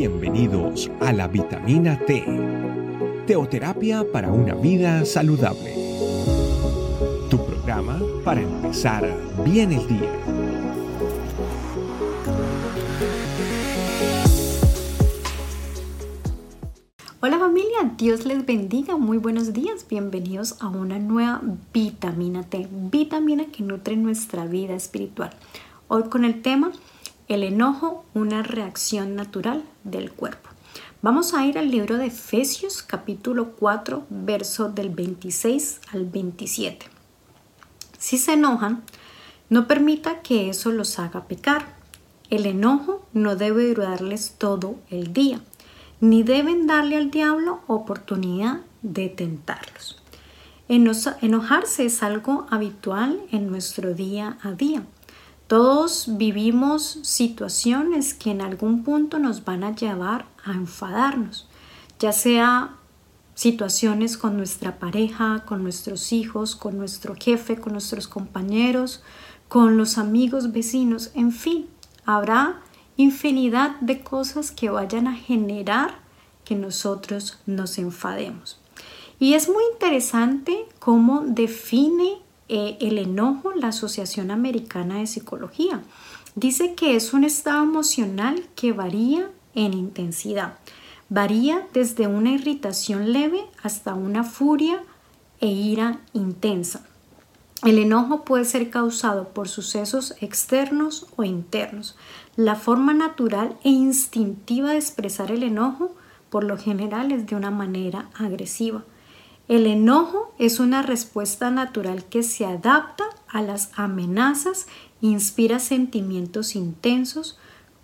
Bienvenidos a la vitamina T, teoterapia para una vida saludable. Tu programa para empezar bien el día. Hola familia, Dios les bendiga, muy buenos días, bienvenidos a una nueva vitamina T, vitamina que nutre nuestra vida espiritual. Hoy con el tema el enojo, una reacción natural del cuerpo. Vamos a ir al libro de Efesios capítulo 4, verso del 26 al 27. Si se enojan, no permita que eso los haga pecar. El enojo no debe durarles todo el día, ni deben darle al diablo oportunidad de tentarlos. Enojarse es algo habitual en nuestro día a día. Todos vivimos situaciones que en algún punto nos van a llevar a enfadarnos, ya sea situaciones con nuestra pareja, con nuestros hijos, con nuestro jefe, con nuestros compañeros, con los amigos, vecinos, en fin, habrá infinidad de cosas que vayan a generar que nosotros nos enfademos. Y es muy interesante cómo define eh, el enojo, la Asociación Americana de Psicología. Dice que es un estado emocional que varía en intensidad. Varía desde una irritación leve hasta una furia e ira intensa. El enojo puede ser causado por sucesos externos o internos. La forma natural e instintiva de expresar el enojo por lo general es de una manera agresiva. El enojo es una respuesta natural que se adapta a las amenazas inspira sentimientos intensos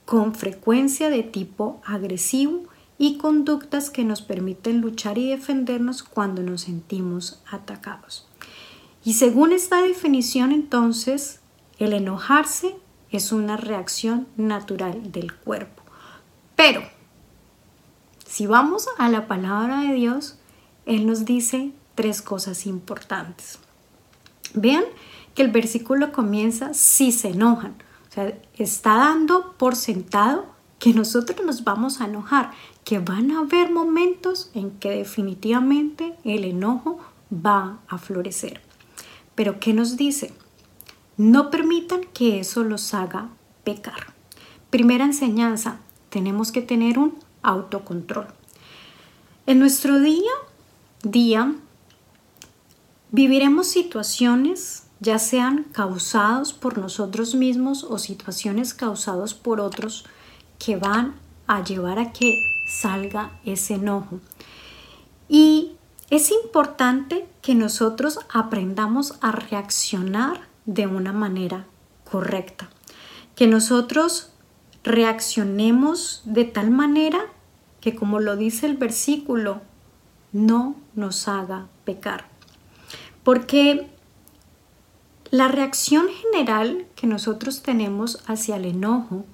con frecuencia de tipo agresivo y conductas que nos permiten luchar y defendernos cuando nos sentimos atacados. Y según esta definición, entonces, el enojarse es una reacción natural del cuerpo. Pero, si vamos a la palabra de Dios, él nos dice tres cosas importantes. Vean que el versículo comienza si se enojan. O sea, está dando por sentado que nosotros nos vamos a enojar, que van a haber momentos en que definitivamente el enojo va a florecer. Pero ¿qué nos dice? No permitan que eso los haga pecar. Primera enseñanza, tenemos que tener un autocontrol. En nuestro día día viviremos situaciones ya sean causados por nosotros mismos o situaciones causadas por otros que van a llevar a que salga ese enojo. Y es importante que nosotros aprendamos a reaccionar de una manera correcta, que nosotros reaccionemos de tal manera que como lo dice el versículo, no nos haga pecar. Porque la reacción general que nosotros tenemos hacia el enojo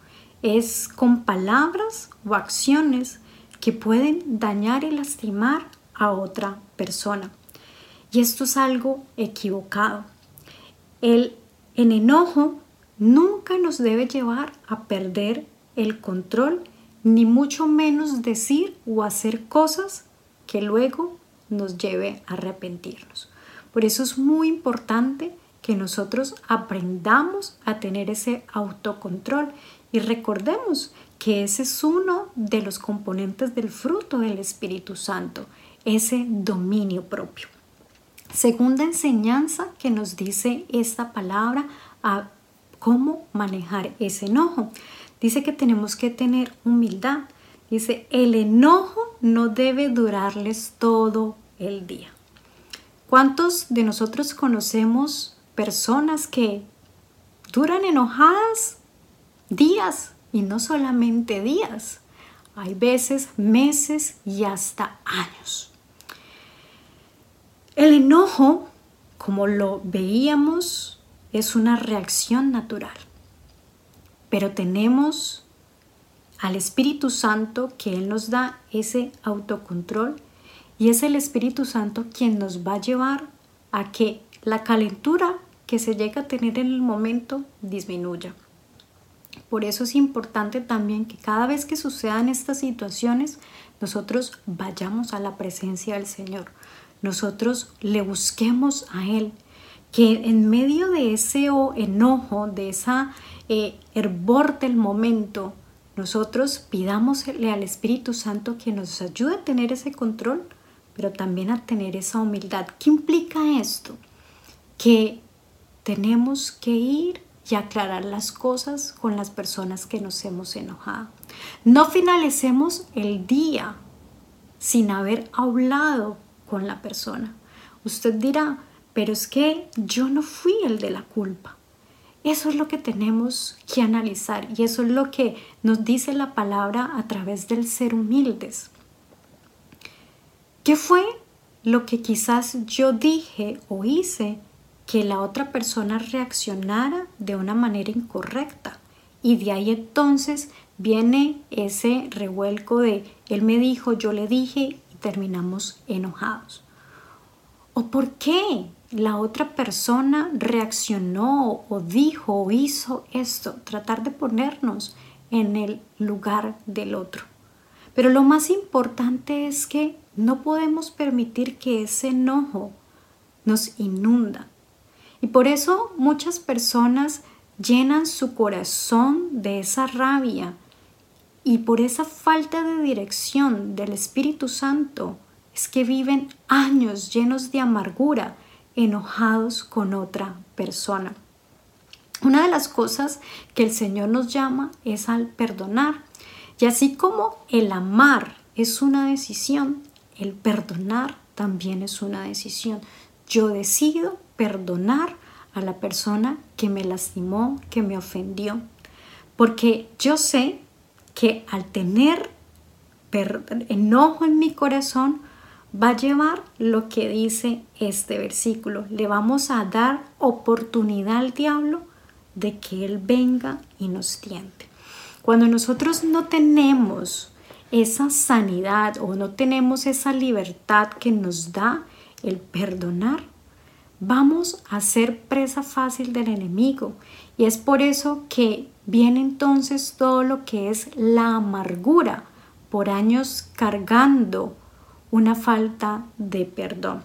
es con palabras o acciones que pueden dañar y lastimar a otra persona. Y esto es algo equivocado. El en enojo nunca nos debe llevar a perder el control, ni mucho menos decir o hacer cosas que luego nos lleve a arrepentirnos. Por eso es muy importante que nosotros aprendamos a tener ese autocontrol y recordemos que ese es uno de los componentes del fruto del Espíritu Santo, ese dominio propio. Segunda enseñanza que nos dice esta palabra a cómo manejar ese enojo. Dice que tenemos que tener humildad. Dice, el enojo no debe durarles todo el día. ¿Cuántos de nosotros conocemos personas que duran enojadas días y no solamente días? Hay veces meses y hasta años. El enojo, como lo veíamos, es una reacción natural. Pero tenemos al Espíritu Santo que Él nos da ese autocontrol y es el Espíritu Santo quien nos va a llevar a que la calentura que se llega a tener en el momento disminuya. Por eso es importante también que cada vez que sucedan estas situaciones, nosotros vayamos a la presencia del Señor. Nosotros le busquemos a Él. Que en medio de ese enojo, de esa eh, hervor del momento, nosotros pidámosle al Espíritu Santo que nos ayude a tener ese control, pero también a tener esa humildad. ¿Qué implica esto? Que tenemos que ir y aclarar las cosas con las personas que nos hemos enojado. No finalicemos el día sin haber hablado con la persona. Usted dirá, pero es que yo no fui el de la culpa. Eso es lo que tenemos que analizar y eso es lo que nos dice la palabra a través del ser humildes. ¿Qué fue lo que quizás yo dije o hice que la otra persona reaccionara de una manera incorrecta? Y de ahí entonces viene ese revuelco de él me dijo, yo le dije y terminamos enojados. ¿O por qué la otra persona reaccionó o dijo o hizo esto? Tratar de ponernos en el lugar del otro. Pero lo más importante es que no podemos permitir que ese enojo nos inunda. Y por eso muchas personas llenan su corazón de esa rabia y por esa falta de dirección del Espíritu Santo es que viven años llenos de amargura, enojados con otra persona. Una de las cosas que el Señor nos llama es al perdonar. Y así como el amar es una decisión, el perdonar también es una decisión. Yo decido perdonar a la persona que me lastimó, que me ofendió. Porque yo sé que al tener enojo en mi corazón, va a llevar lo que dice este versículo. Le vamos a dar oportunidad al diablo de que él venga y nos tiente. Cuando nosotros no tenemos esa sanidad o no tenemos esa libertad que nos da el perdonar, vamos a ser presa fácil del enemigo. Y es por eso que viene entonces todo lo que es la amargura por años cargando una falta de perdón.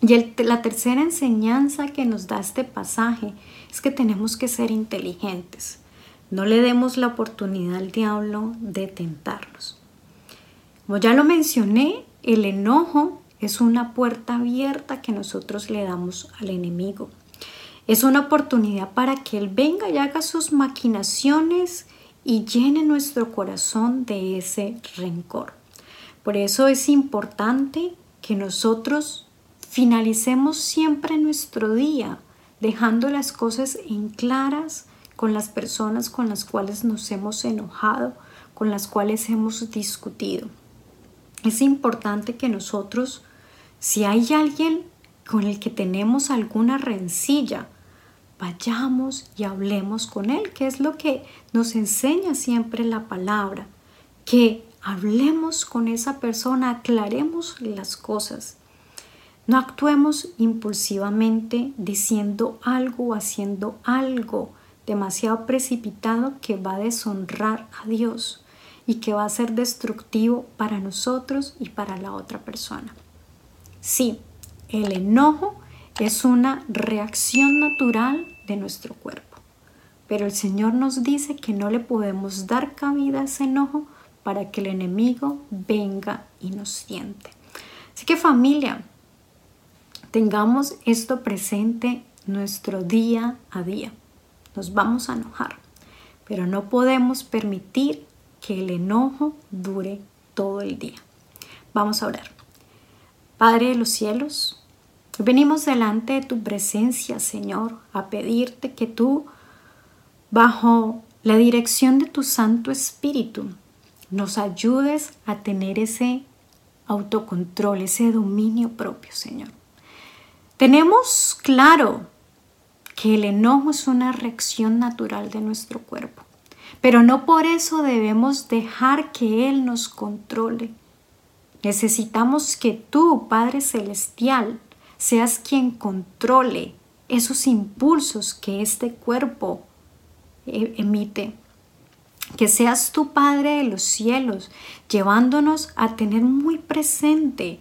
Y la tercera enseñanza que nos da este pasaje es que tenemos que ser inteligentes. No le demos la oportunidad al diablo de tentarnos. Como ya lo mencioné, el enojo es una puerta abierta que nosotros le damos al enemigo. Es una oportunidad para que Él venga y haga sus maquinaciones y llene nuestro corazón de ese rencor. Por eso es importante que nosotros finalicemos siempre nuestro día dejando las cosas en claras con las personas con las cuales nos hemos enojado, con las cuales hemos discutido. Es importante que nosotros, si hay alguien con el que tenemos alguna rencilla, vayamos y hablemos con él, que es lo que nos enseña siempre la palabra, que hablemos con esa persona, aclaremos las cosas. No actuemos impulsivamente diciendo algo o haciendo algo demasiado precipitado que va a deshonrar a Dios y que va a ser destructivo para nosotros y para la otra persona. Sí, el enojo es una reacción natural de nuestro cuerpo, pero el Señor nos dice que no le podemos dar cabida a ese enojo para que el enemigo venga y nos siente. Así que familia, tengamos esto presente nuestro día a día. Nos vamos a enojar, pero no podemos permitir que el enojo dure todo el día. Vamos a orar. Padre de los cielos, venimos delante de tu presencia, Señor, a pedirte que tú, bajo la dirección de tu Santo Espíritu, nos ayudes a tener ese autocontrol, ese dominio propio, Señor. Tenemos claro que el enojo es una reacción natural de nuestro cuerpo, pero no por eso debemos dejar que Él nos controle. Necesitamos que tú, Padre Celestial, seas quien controle esos impulsos que este cuerpo eh, emite Que seas tu Padre de los cielos, llevándonos a tener muy presente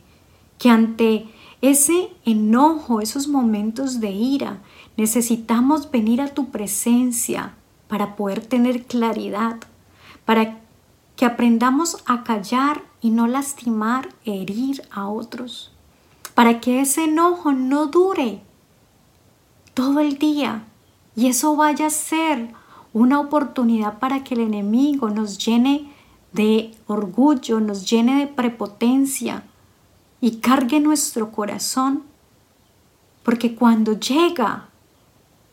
que ante ese enojo, esos momentos de ira, necesitamos venir a tu presencia para poder tener claridad, para que aprendamos a callar y no lastimar, herir a otros, para que ese enojo no dure todo el día y eso vaya a ser una oportunidad para que el enemigo nos llene de orgullo, nos llene de prepotencia y cargue nuestro corazón, porque cuando llega,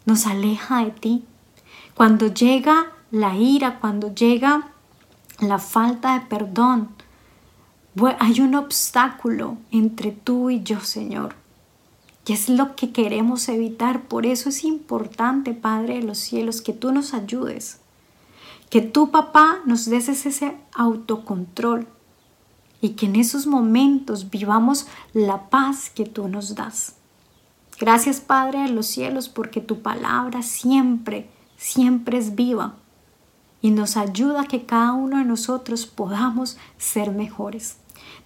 nos aleja de ti. Cuando llega la ira, cuando llega la falta de perdón, hay un obstáculo entre tú y yo, Señor. Es lo que queremos evitar. Por eso es importante, Padre de los cielos, que tú nos ayudes. Que tú, papá, nos des ese autocontrol. Y que en esos momentos vivamos la paz que tú nos das. Gracias, Padre de los cielos, porque tu palabra siempre, siempre es viva y nos ayuda a que cada uno de nosotros podamos ser mejores.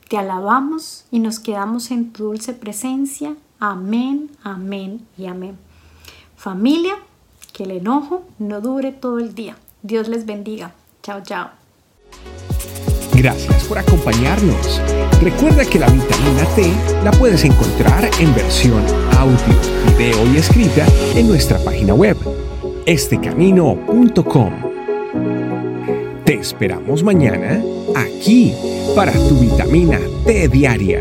Te alabamos y nos quedamos en tu dulce presencia. Amén, amén y amén. Familia, que el enojo no dure todo el día. Dios les bendiga. Chao, chao. Gracias por acompañarnos. Recuerda que la vitamina T la puedes encontrar en versión audio, video y escrita en nuestra página web, estecamino.com te esperamos mañana aquí para tu vitamina T diaria.